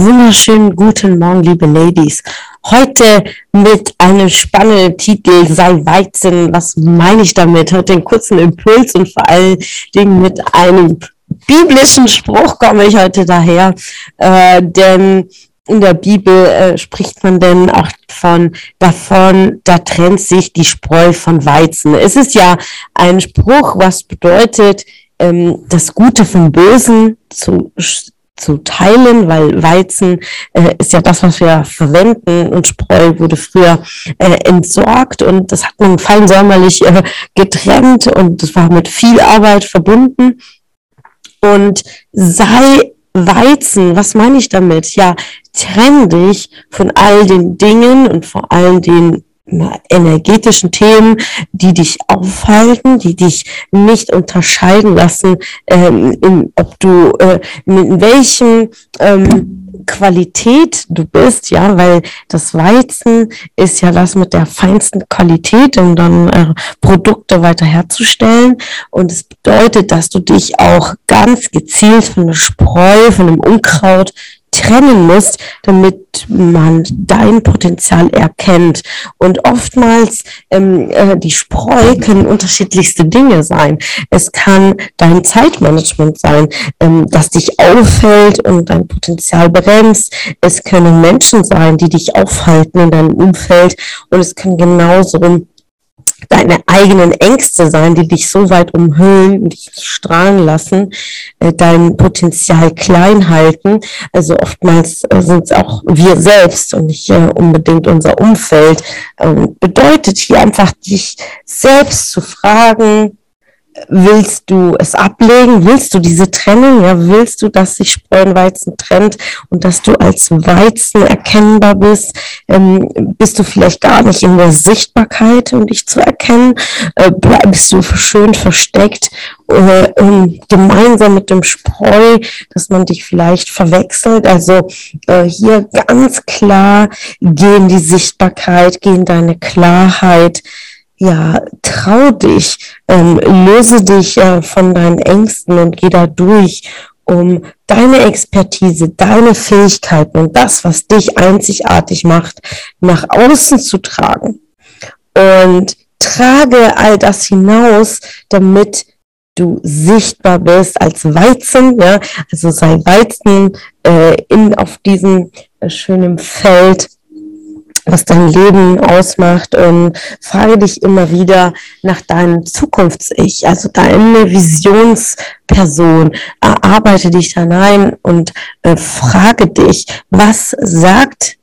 Wunderschönen guten Morgen, liebe Ladies. Heute mit einem spannenden Titel, sei Weizen. Was meine ich damit? Heute einen kurzen Impuls und vor allen Dingen mit einem biblischen Spruch komme ich heute daher. Äh, denn in der Bibel äh, spricht man denn auch von davon, da trennt sich die Spreu von Weizen. Es ist ja ein Spruch, was bedeutet, ähm, das Gute vom Bösen zu zu teilen, weil Weizen äh, ist ja das, was wir verwenden und Spreu wurde früher äh, entsorgt und das hat man fein säumerlich äh, getrennt und das war mit viel Arbeit verbunden. Und sei Weizen, was meine ich damit? Ja, trenn dich von all den Dingen und vor allem den energetischen Themen, die dich aufhalten, die dich nicht unterscheiden lassen, ähm, in, ob du äh, in welchem ähm, Qualität du bist, ja, weil das Weizen ist ja das mit der feinsten Qualität, um dann äh, Produkte weiter herzustellen. Und es bedeutet, dass du dich auch ganz gezielt von der Spreu, von dem Unkraut trennen musst, damit man dein Potenzial erkennt. Und oftmals ähm, äh, die Spreu können unterschiedlichste Dinge sein. Es kann dein Zeitmanagement sein, ähm, das dich auffällt und dein Potenzial bremst. Es können Menschen sein, die dich aufhalten in deinem Umfeld. Und es kann genauso deine eigenen Ängste sein, die dich so weit umhüllen dich strahlen lassen, äh, dein Potenzial klein halten. Also oftmals äh, sind es auch wir selbst und nicht äh, unbedingt unser Umfeld. Ähm, bedeutet hier einfach, dich selbst zu fragen, willst du es ablegen? Willst du diese Trennung? Ja, willst du, dass sich Spreu und Weizen trennt und dass du als Weizen erkennbar bist? Ähm, bist du vielleicht gar nicht in der Sichtbarkeit, um dich zu erkennen? Äh, bleibst du schön versteckt äh, um, gemeinsam mit dem Spreu, dass man dich vielleicht verwechselt? Also äh, hier ganz klar gehen die Sichtbarkeit, gehen deine Klarheit ja, trau dich, ähm, löse dich äh, von deinen Ängsten und geh da durch, um deine Expertise, deine Fähigkeiten und das, was dich einzigartig macht, nach außen zu tragen. Und trage all das hinaus, damit du sichtbar bist als Weizen, ja, also sei Weizen äh, in auf diesem äh, schönen Feld was dein Leben ausmacht und frage dich immer wieder nach deinem Zukunfts-Ich, also deine Visionsperson. Erarbeite dich hinein und äh, frage dich, was sagt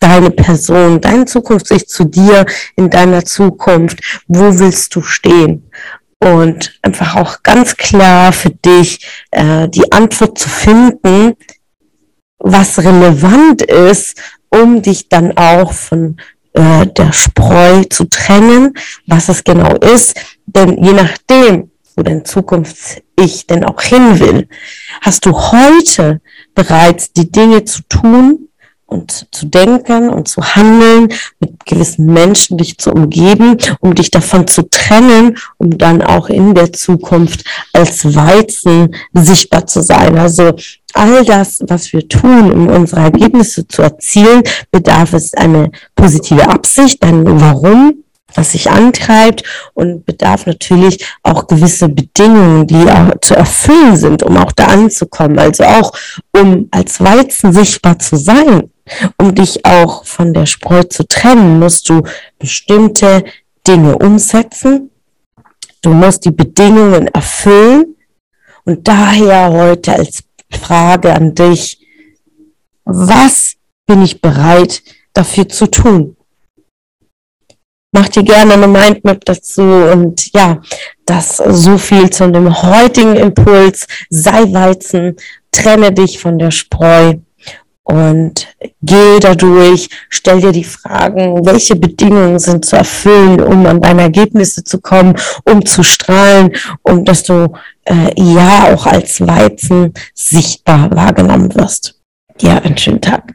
deine Person, dein Zukunfts-Ich zu dir in deiner Zukunft? Wo willst du stehen? Und einfach auch ganz klar für dich äh, die Antwort zu finden, was relevant ist um dich dann auch von äh, der Spreu zu trennen, was es genau ist. Denn je nachdem, wo dein Zukunfts-Ich denn auch hin will, hast du heute bereits die Dinge zu tun und zu denken und zu handeln, mit gewissen Menschen dich zu umgeben, um dich davon zu trennen, um dann auch in der Zukunft als Weizen sichtbar zu sein. Also all das, was wir tun, um unsere Ergebnisse zu erzielen, bedarf es eine positive Absicht, ein Warum, was sich antreibt und bedarf natürlich auch gewisse Bedingungen, die zu erfüllen sind, um auch da anzukommen. Also auch, um als Weizen sichtbar zu sein, um dich auch von der Spreu zu trennen, musst du bestimmte Dinge umsetzen. Du musst die Bedingungen erfüllen. Und daher heute als Frage an dich, was bin ich bereit dafür zu tun? Mach dir gerne eine Mindmap dazu und ja, das so viel zu dem heutigen Impuls. Sei Weizen, trenne dich von der Spreu und geh dadurch, stell dir die Fragen, welche Bedingungen sind zu erfüllen, um an deine Ergebnisse zu kommen, um zu strahlen, um dass du äh, ja auch als Weizen sichtbar wahrgenommen wirst. Ja, einen schönen Tag.